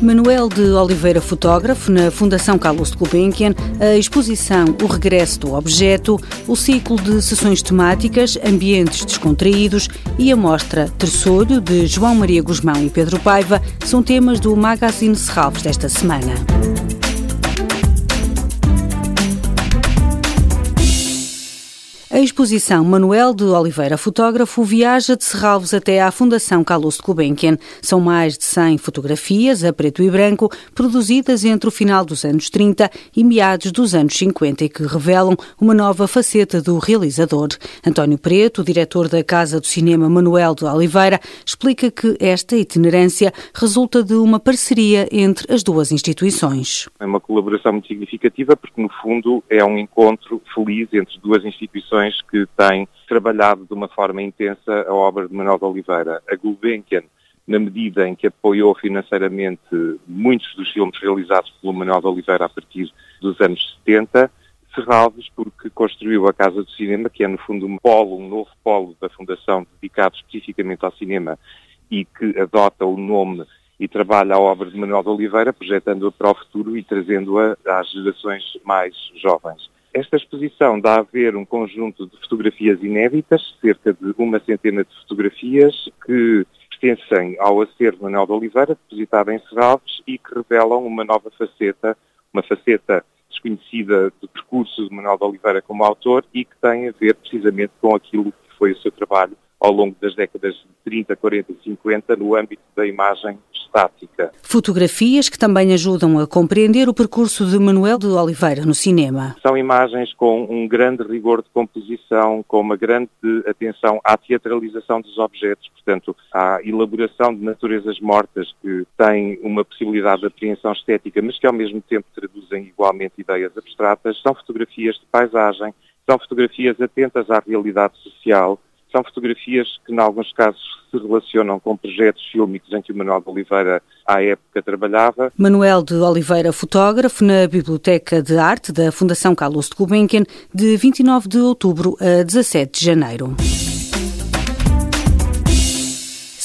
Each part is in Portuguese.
Manuel de Oliveira, fotógrafo, na Fundação Carlos Gulbenkian, a exposição O Regresso do Objeto, o ciclo de sessões temáticas, ambientes descontraídos e a mostra Terçolho, de João Maria Guzmão e Pedro Paiva, são temas do Magazine Serralves desta semana. A exposição Manuel de Oliveira, fotógrafo, viaja de Serralves até à Fundação Calouste Gulbenkian. São mais de 100 fotografias a preto e branco, produzidas entre o final dos anos 30 e meados dos anos 50 e que revelam uma nova faceta do realizador. António Preto, diretor da Casa do Cinema Manuel de Oliveira, explica que esta itinerância resulta de uma parceria entre as duas instituições. É uma colaboração muito significativa porque, no fundo, é um encontro feliz entre duas instituições que têm trabalhado de uma forma intensa a obra de Manuel de Oliveira. A Gulbenkian, na medida em que apoiou financeiramente muitos dos filmes realizados pelo Manuel de Oliveira a partir dos anos 70, Serralves, porque construiu a Casa do Cinema, que é no fundo um polo, um novo polo da Fundação dedicado especificamente ao cinema e que adota o nome e trabalha a obra de Manuel de Oliveira, projetando-a para o futuro e trazendo-a às gerações mais jovens. Esta exposição dá a ver um conjunto de fotografias inéditas, cerca de uma centena de fotografias, que pertencem ao acervo Manuel de Oliveira, depositado em Serralves, e que revelam uma nova faceta, uma faceta desconhecida do percurso de Manuel de Oliveira como autor e que tem a ver precisamente com aquilo que foi o seu trabalho ao longo das décadas de 30, 40 e 50 no âmbito da imagem estática. Fotografias que também ajudam a compreender o percurso de Manuel de Oliveira no cinema. São imagens com um grande rigor de composição, com uma grande atenção à teatralização dos objetos, portanto, à elaboração de naturezas mortas que têm uma possibilidade de apreensão estética, mas que ao mesmo tempo traduzem igualmente ideias abstratas. São fotografias de paisagem, são fotografias atentas à realidade social, são fotografias que, em alguns casos, se relacionam com projetos fílmicos em que o Manuel de Oliveira, à época, trabalhava. Manuel de Oliveira, fotógrafo, na Biblioteca de Arte da Fundação Carlos de Gulbenkian, de 29 de outubro a 17 de janeiro.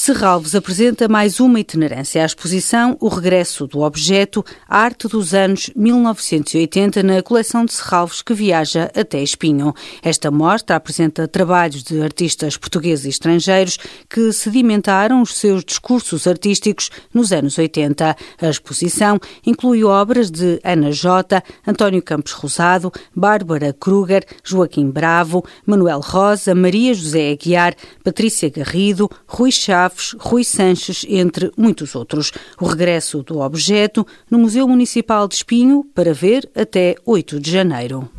Serralves apresenta mais uma itinerância à exposição O Regresso do Objeto, Arte dos anos 1980, na coleção de Serralves que viaja até Espinho. Esta mostra apresenta trabalhos de artistas portugueses e estrangeiros que sedimentaram os seus discursos artísticos nos anos 80. A exposição inclui obras de Ana Jota, António Campos Rosado, Bárbara Kruger, Joaquim Bravo, Manuel Rosa, Maria José Aguiar, Patrícia Garrido, Rui Chaves, Chaves, Rui Sanches, entre muitos outros. O regresso do objeto no Museu Municipal de Espinho para ver até 8 de janeiro.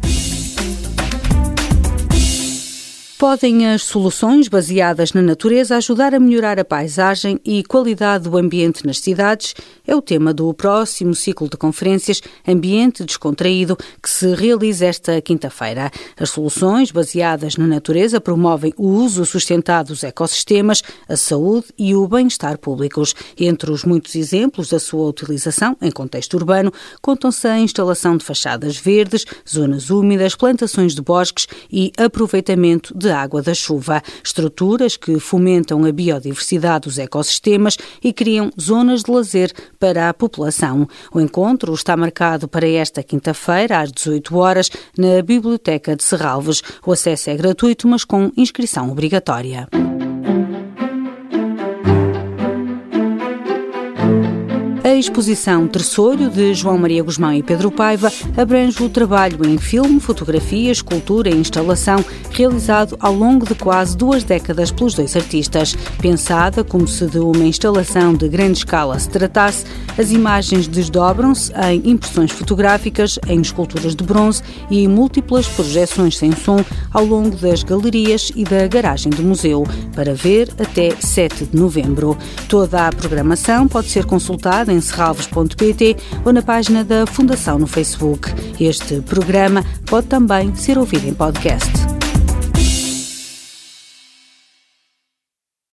Podem as soluções baseadas na natureza ajudar a melhorar a paisagem e qualidade do ambiente nas cidades? É o tema do próximo ciclo de conferências Ambiente Descontraído que se realiza esta quinta-feira. As soluções baseadas na natureza promovem o uso sustentado dos ecossistemas, a saúde e o bem-estar públicos. Entre os muitos exemplos da sua utilização em contexto urbano, contam-se a instalação de fachadas verdes, zonas úmidas, plantações de bosques e aproveitamento de de água da chuva, estruturas que fomentam a biodiversidade dos ecossistemas e criam zonas de lazer para a população. O encontro está marcado para esta quinta-feira, às 18 horas, na Biblioteca de Serralves. O acesso é gratuito, mas com inscrição obrigatória. A exposição Terçolho, de João Maria Guzmão e Pedro Paiva, abrange o trabalho em filme, fotografia, escultura e instalação realizado ao longo de quase duas décadas pelos dois artistas. Pensada como se de uma instalação de grande escala se tratasse, as imagens desdobram-se em impressões fotográficas, em esculturas de bronze e múltiplas projeções sem som ao longo das galerias e da garagem do museu, para ver até 7 de novembro. Toda a programação pode ser consultada em serralves.pt ou na página da Fundação no Facebook. Este programa pode também ser ouvido em podcast.